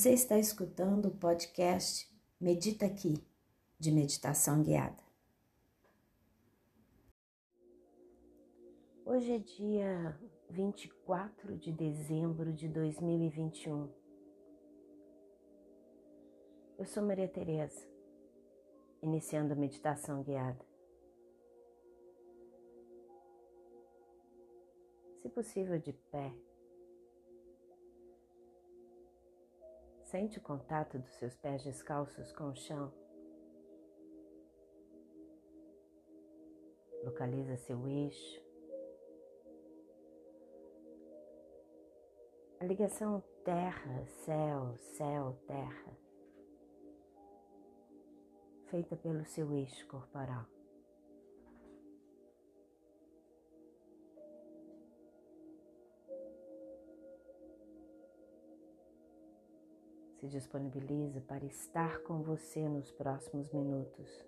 Você está escutando o podcast Medita Aqui, de meditação guiada. Hoje é dia 24 de dezembro de 2021. Eu sou Maria Tereza, iniciando a meditação guiada. Se possível, de pé. Sente o contato dos seus pés descalços com o chão. Localiza seu eixo. A ligação terra, céu, céu, terra, feita pelo seu eixo corporal. Se disponibiliza para estar com você nos próximos minutos.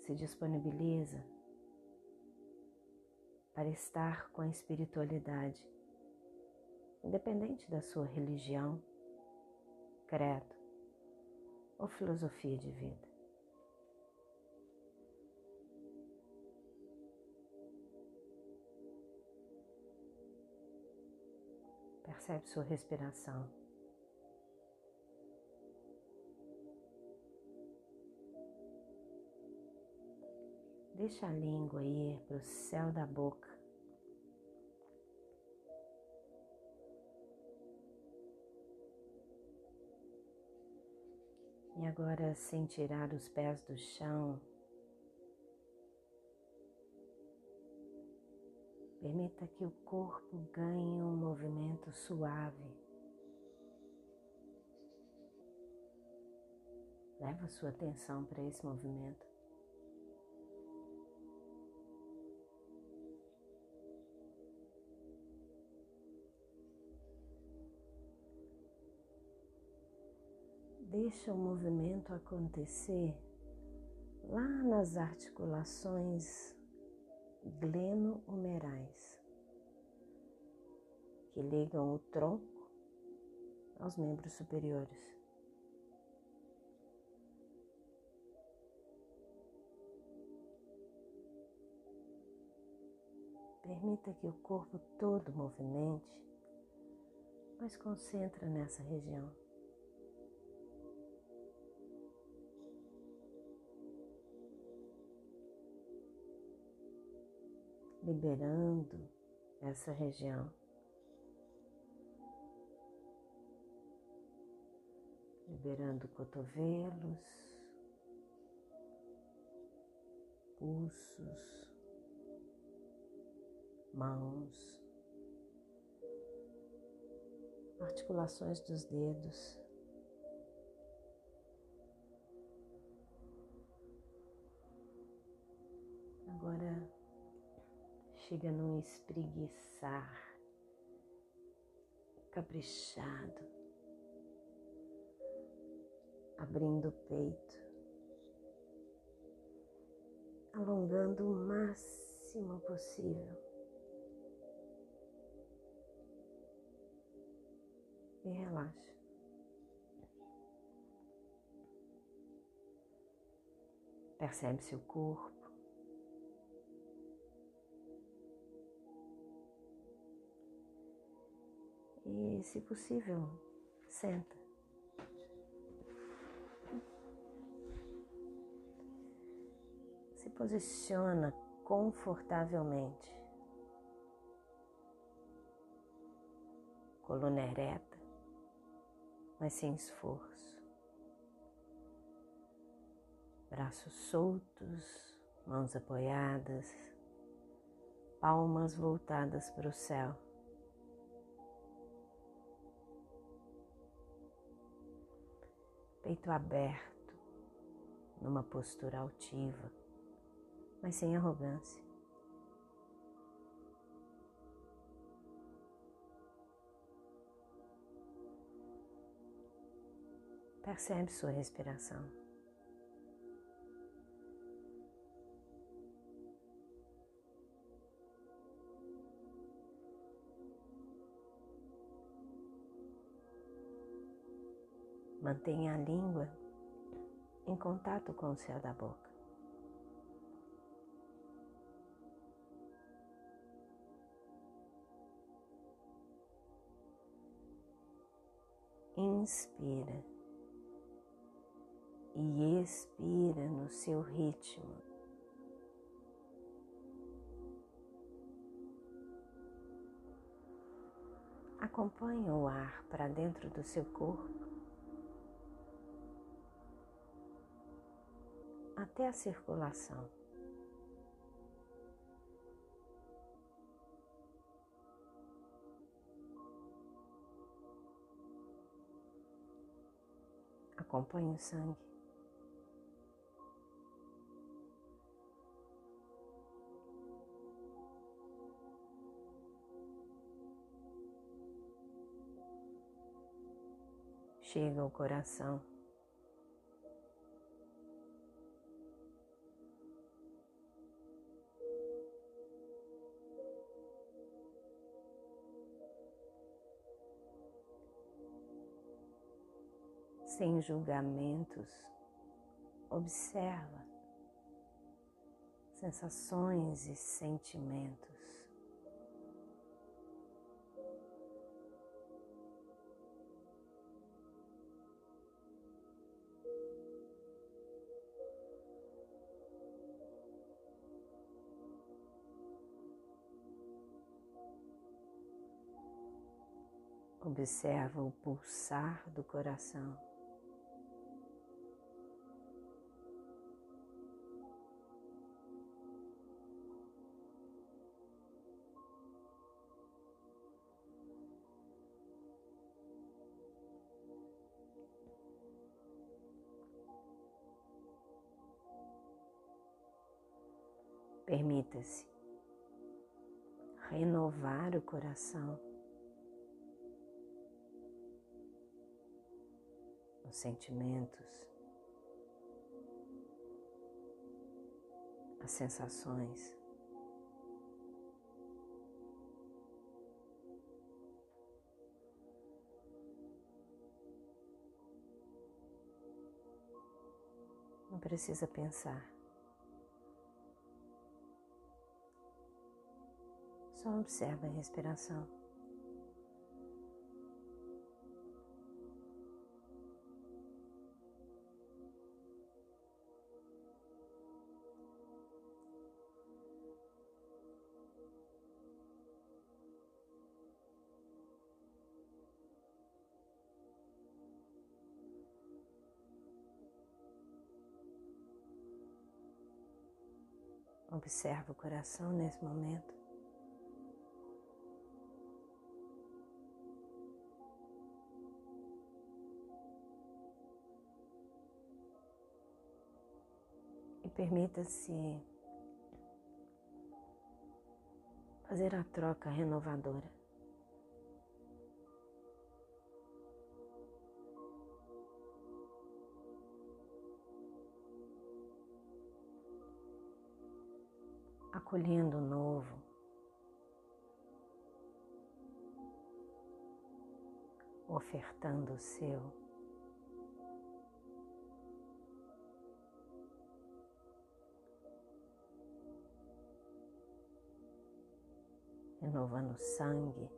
Se disponibiliza para estar com a espiritualidade, independente da sua religião, credo ou filosofia de vida. Percebe sua respiração. Deixa a língua ir para o céu da boca. E agora, sem tirar os pés do chão, Permita que o corpo ganhe um movimento suave. Leva sua atenção para esse movimento. Deixa o movimento acontecer lá nas articulações gleno-humerais, que ligam o tronco aos membros superiores. Permita que o corpo todo movimente, mas concentra nessa região. Liberando essa região. Liberando cotovelos, pulsos, mãos, articulações dos dedos. Chega num espreguiçar caprichado, abrindo o peito, alongando o máximo possível. E relaxa. Percebe seu corpo. E, se possível, senta. Se posiciona confortavelmente. Coluna ereta, mas sem esforço. Braços soltos, mãos apoiadas, palmas voltadas para o céu. Peito aberto, numa postura altiva, mas sem arrogância. Percebe sua respiração. Mantenha a língua em contato com o céu da boca. Inspira e expira no seu ritmo. Acompanhe o ar para dentro do seu corpo até a circulação. Acompanhe o sangue. chega ao coração. Sem julgamentos, observa sensações e sentimentos. Observa o pulsar do coração. Coração. os sentimentos, as sensações. Não precisa pensar. Só observa a respiração. Observa o coração nesse momento. Permita-se fazer a troca renovadora. acolhendo o novo. Ofertando o seu. Renovando o sangue,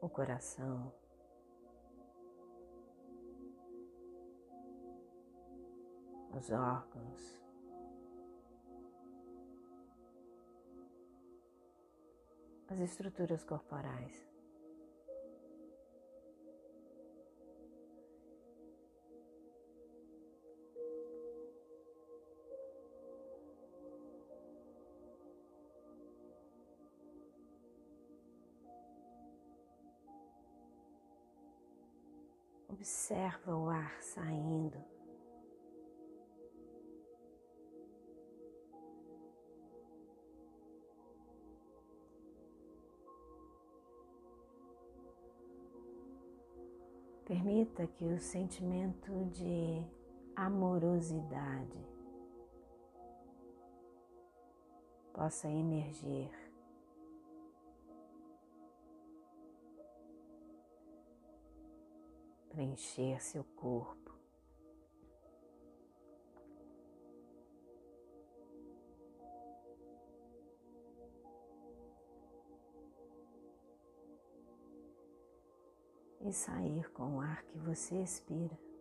o coração. os órgãos. as estruturas corporais. Observa o ar saindo. Permita que o sentimento de amorosidade possa emergir. Preencher seu corpo. E sair com o ar que você expira.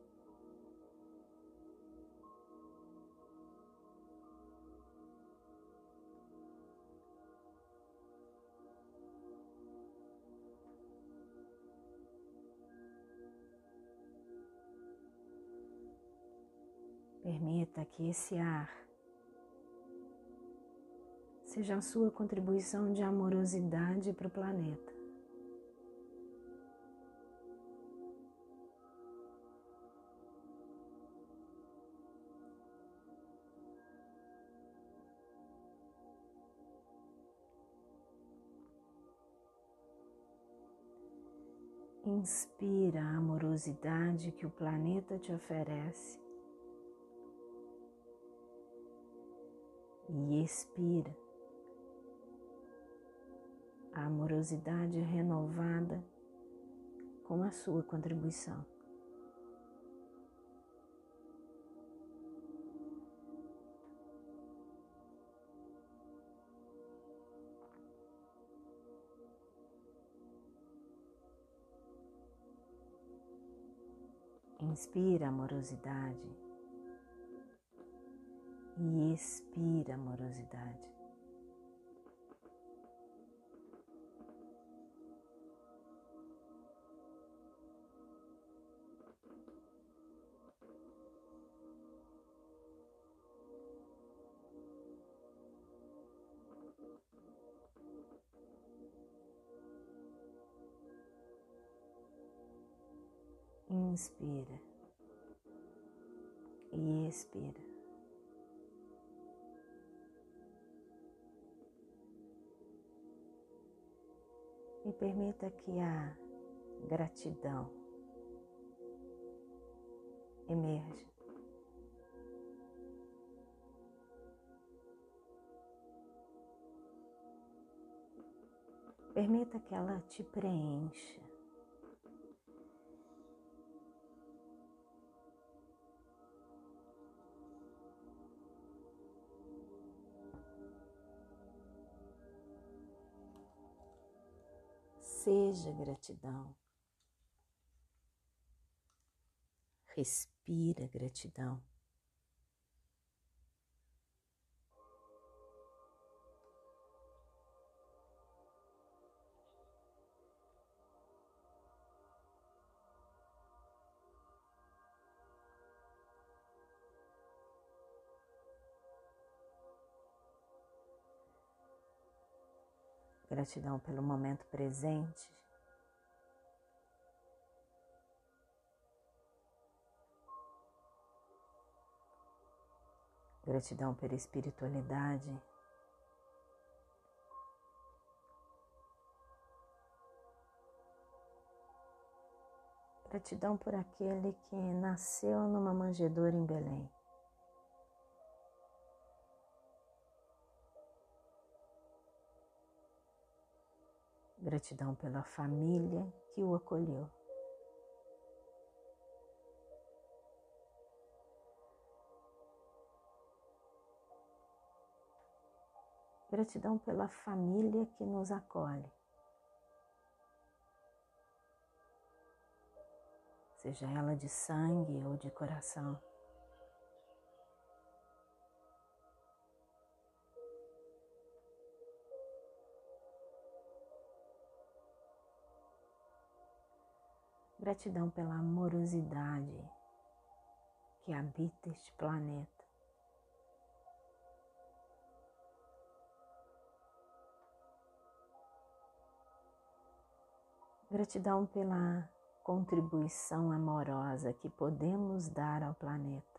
Permita que esse ar seja a sua contribuição de amorosidade para o planeta. Inspira a amorosidade que o planeta te oferece e expira a amorosidade renovada com a sua contribuição. Inspira amorosidade e expira amorosidade. Inspira e expira. E permita que a gratidão emerja. Permita que ela te preencha. Seja gratidão. Respira gratidão. Gratidão pelo momento presente. Gratidão pela espiritualidade. Gratidão por aquele que nasceu numa manjedoura em Belém. Gratidão pela família que o acolheu. Gratidão pela família que nos acolhe. Seja ela de sangue ou de coração. Gratidão pela amorosidade que habita este planeta. Gratidão pela contribuição amorosa que podemos dar ao planeta.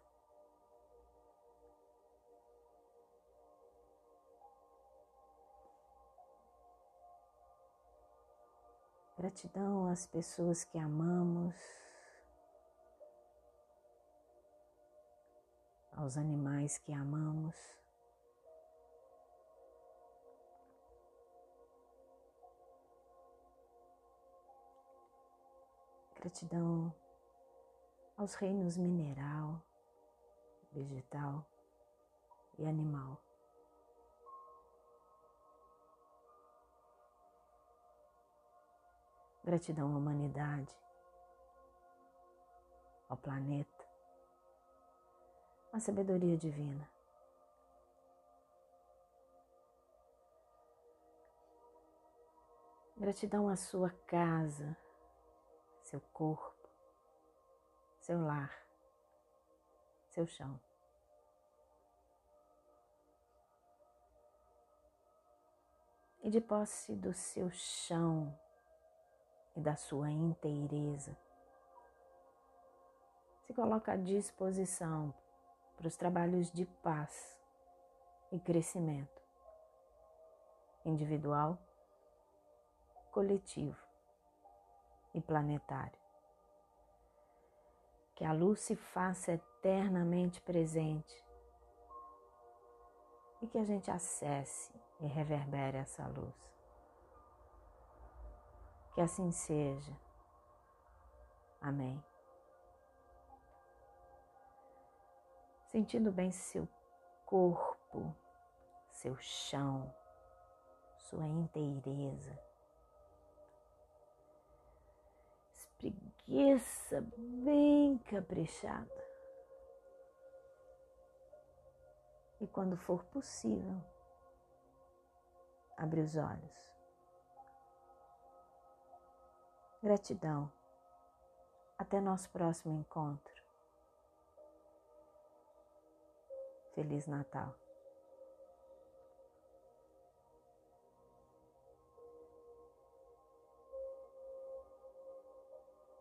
Gratidão às pessoas que amamos, aos animais que amamos. Gratidão aos reinos mineral, vegetal e animal. Gratidão à humanidade, ao planeta, à sabedoria divina. Gratidão à sua casa, seu corpo, seu lar, seu chão. E de posse do seu chão e da sua inteireza, se coloca à disposição para os trabalhos de paz e crescimento individual coletivo e planetário. Que a luz se faça eternamente presente e que a gente acesse e reverbere essa luz. Que assim seja. Amém. Sentindo bem seu corpo, seu chão, sua inteireza preguiça bem caprichada. E quando for possível, abre os olhos. Gratidão. Até nosso próximo encontro. Feliz Natal.